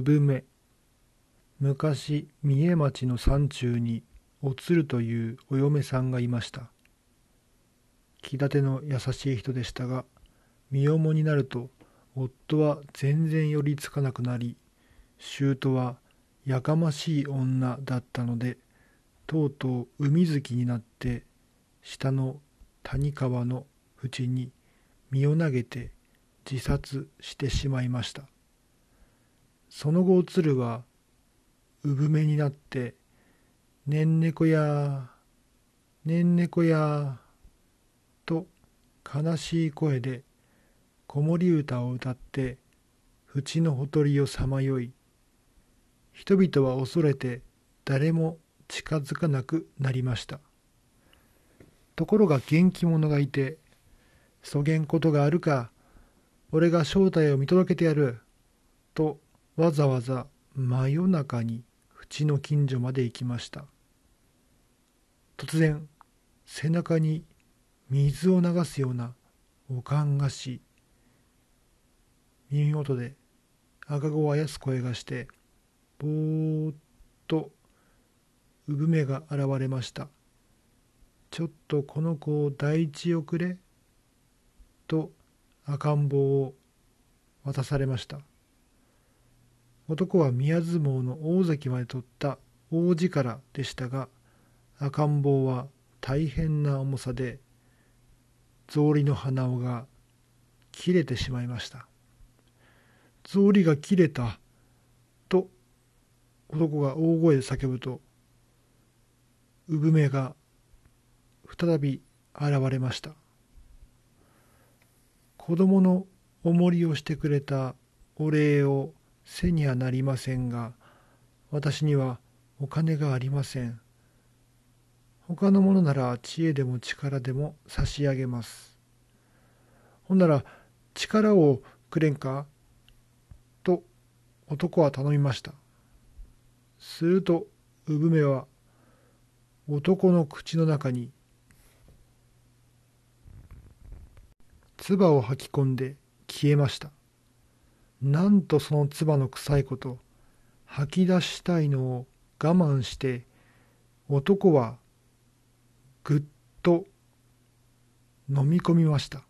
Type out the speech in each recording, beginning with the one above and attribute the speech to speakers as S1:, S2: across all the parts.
S1: 産め。昔三重町の山中におつるというお嫁さんがいました。気立ての優しい人でしたが身重になると夫は全然寄りつかなくなり姑はやかましい女だったのでとうとう海月になって下の谷川の淵に身を投げて自殺してしまいました。その後鶴は産めになって「ねんねこやねんねこや」と悲しい声で子守歌を歌って淵のほとりをさまよい。人々は恐れて誰も近づかなくなりました。ところが元気者がいて「そげんことがあるか俺が正体を見届けてやる」とわざわざ真夜中に淵の近所まで行きました。突然背中に水を流すようなおかんがし耳元で赤子をあやす声がしてぼーっと産めが現れました。ちょっとこの子を第一をくれと赤ん坊を渡されました。男は宮相撲の大関まで取った大力でしたが赤ん坊は大変な重さで草履の鼻緒が切れてしまいました。草履が切れたと男が大声で叫ぶと産めが再び現れました。子供の重りをしてくれたお礼を背にはなりませんが私にはお金がありません。他のものなら知恵でも力でも差し上げます。ほんなら力をくれんか？と男は頼みました。すると産めは男の口の中に唾を吐き込んで消えました。なんとその唾の臭いこと吐き出したいのを我慢して男はぐっと飲み込みました。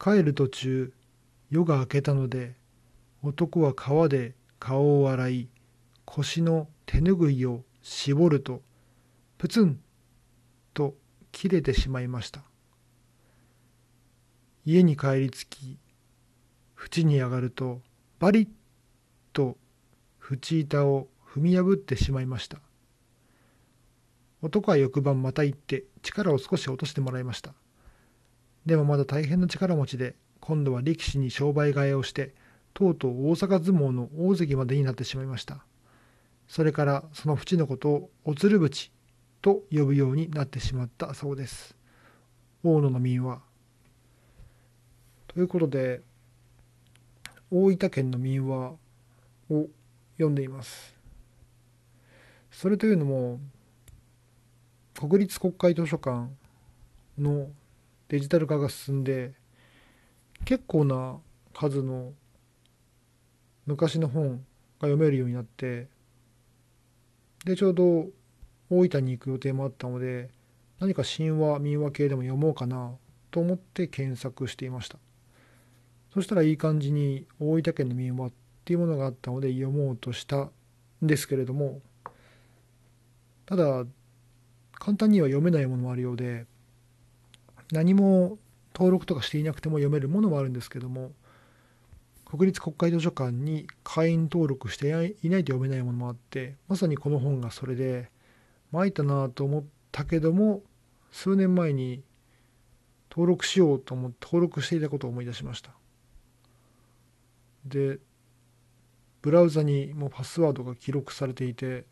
S1: 帰る途中夜が明けたので男は川で顔を洗い腰の手ぬぐいを絞るとプツンと切れてしまいました。家に帰りつき縁に上がるとバリッと縁板を踏み破ってしまいました。男は翌晩また行って力を少し落としてもらいました。でもまだ大変な力持ちで今度は力士に商売替えをしてとうとう大阪相撲の大関までになってしまいました。それからその縁のことをおつる淵と呼ぶようになってしまったそうです。大野の民はということで大分県の民話を読んでいます。それというのも国立国会図書館のデジタル化が進んで結構な数の昔の本が読めるようになってでちょうど大分に行く予定もあったので何か神話民話系でも読もうかなと思って検索していました。そしたらいい感じに大分県の民話っていうものがあったので読もうとしたんですけれどもただ簡単には読めないものもあるようで何も登録とかしていなくても読めるものもあるんですけども国立国会図書館に会員登録していないと読めないものもあってまさにこの本がそれで参ったなと思ったけども数年前に登録しようと思って登録していたことを思い出しました。でブラウザにもうパスワードが記録されていて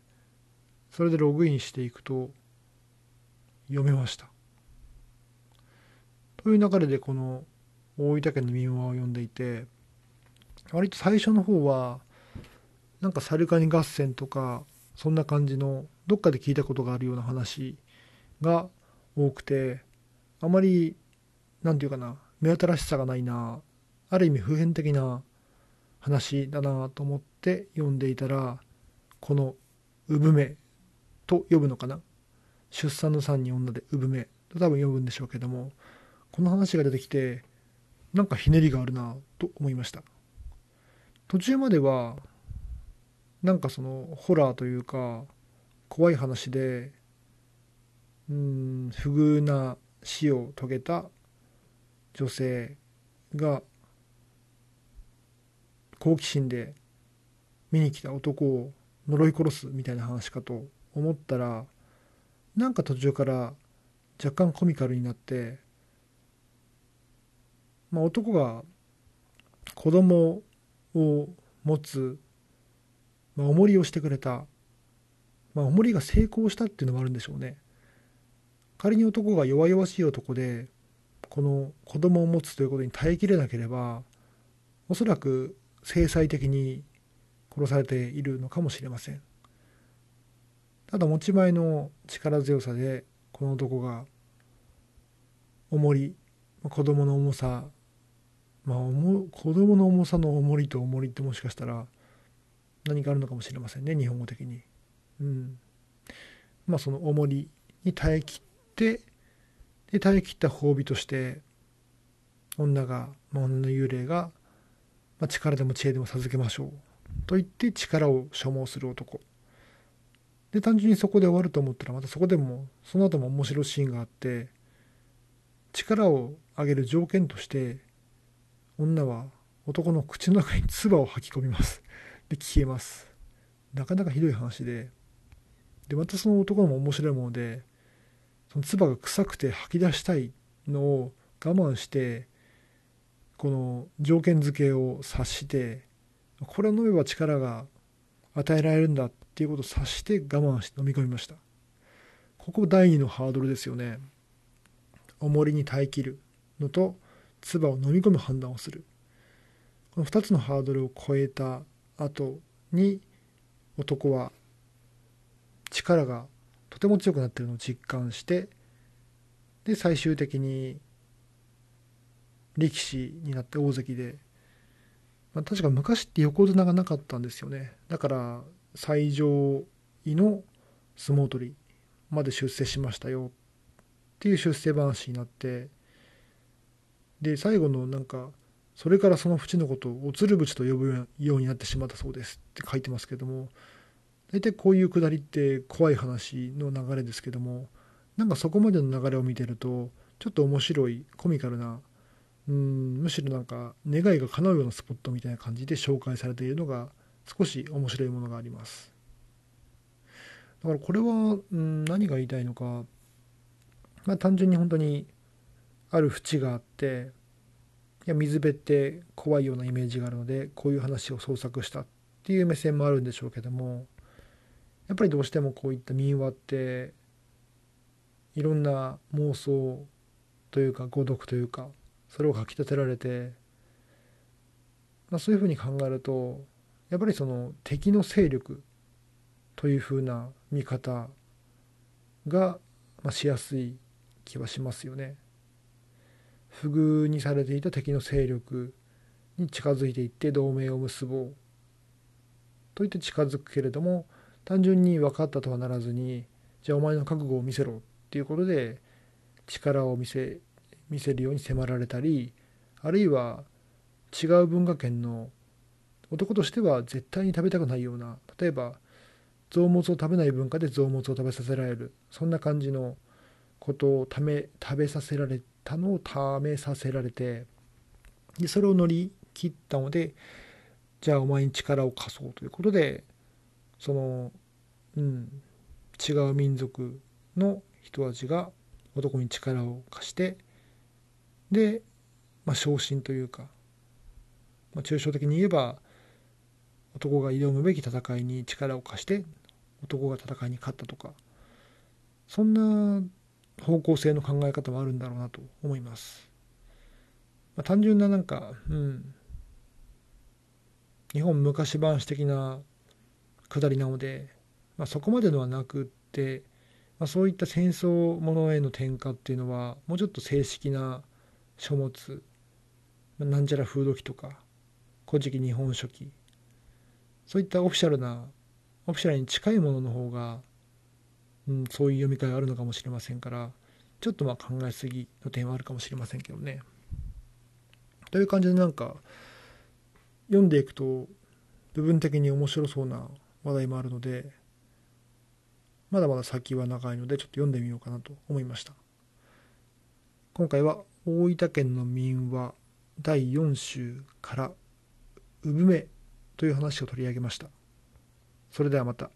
S1: それでログインしていくと読めました。という流れでこの大分県の民話を読んでいて割と最初の方はなんかサルカニ合戦とかそんな感じのどっかで聞いたことがあるような話が多くてあまり何て言うかな目新しさがないなある意味普遍的な話だなと思って読んでいたらこの「産め」と呼ぶのかな？出産の産に女で産めと多分呼ぶんでしょうけどもこの話が出てきてなんかひねりがあるなと思いました。途中まではなんかそのホラーというか怖い話でうん不遇な死を遂げた女性が好奇心で見に来た男を呪い殺すみたいな話かと思ったらなんか途中から若干コミカルになって、まあ、男が子供を持つ、まあ、重りをしてくれた、まあ、重りが成功したっていうのもあるんでしょうね。仮に男が弱々しい男でこの子供を持つということに耐えきれなければおそらく制裁的に殺されているのかもしれません。ただ持ち前の力強さでこの男が重り子供の重さまあ子供の重さの重りと重りってもしかしたら何かあるのかもしれませんね日本語的に。うん。まあその重りに耐えきってで耐えきった褒美として女が、女の幽霊がまあ、力でも知恵でも授けましょう。と言って力を所望する男。で単純にそこで終わると思ったらまたそこでもその後も面白いシーンがあって力を上げる条件として女は男の口の中に唾を吐き込みます。で消えます。なかなかひどい話で。でまたその男も面白いものでその唾が臭くて吐き出したいのを我慢してこの条件付けを察してこれを飲めば力が与えられるんだっていうことを察して我慢して飲み込みました。ここ第2のハードルですよね。重りに耐えきるのと唾を飲み込む判断をする。この2つのハードルを超えた後に男は力がとても強くなってるのを実感してで最終的に力士になって大関で、まあ、確か昔って横綱がなかったんですよね。だから最上位の相撲取りまで出世しましたよ。っていう出世話になって。で最後のなんかそれからその淵のことをおつる淵と呼ぶようになってしまったそうです。って書いてますけども。大体こういうくだりって怖い話の流れですけども。なんかそこまでの流れを見てるとちょっと面白いコミカルなうんむしろなんか願いが叶うようなスポットみたいな感じで紹介されているのが少し面白いものがあります。だからこれは、うん、何が言いたいのか、まあ、単純に本当にある淵があっていや水辺って怖いようなイメージがあるのでこういう話を創作したっていう目線もあるんでしょうけどもやっぱりどうしてもこういった民話っていろんな妄想というか誤読というかそれを書き立てられて、まあ、そういうふうに考えるとやっぱりその敵の勢力というふうな見方が、ま、しやすい気はしますよね。不遇にされていた敵の勢力に近づいていって同盟を結ぼうと言って近づくけれども単純に分かったとはならずにじゃあお前の覚悟を見せろっていうことで力を見せ見せるように迫られたりあるいは違う文化圏の男としては絶対に食べたくないような例えば臓物を食べない文化で臓物を食べさせられるそんな感じのことをため食べさせられたのをためさせられてでそれを乗り切ったのでじゃあお前に力を貸そうということでその、うん、違う民族の人たちが男に力を貸してで、まあ、昇進というか、まあ、抽象的に言えば男が挑むべき戦いに力を貸して男が戦いに勝ったとかそんな方向性の考え方もあるんだろうなと思います。まあ、単純ななんか、うん、日本昔話的な下りなので、まあ、そこまでのはなくって、まあ、そういった戦争ものへの転化っていうのはもうちょっと正式な書物。なんちゃら風土記とか古事記日本書紀。そういったオフィシャルなオフィシャルに近いものの方が、うん、そういう読み替えあるのかもしれませんからちょっとまあ考えすぎの点はあるかもしれませんけどね。という感じでなんか読んでいくと部分的に面白そうな話題もあるのでまだまだ先は長いのでちょっと読んでみようかなと思いました。今回は大分県の民話第4週から産めという話を取り上げましたそれではまた。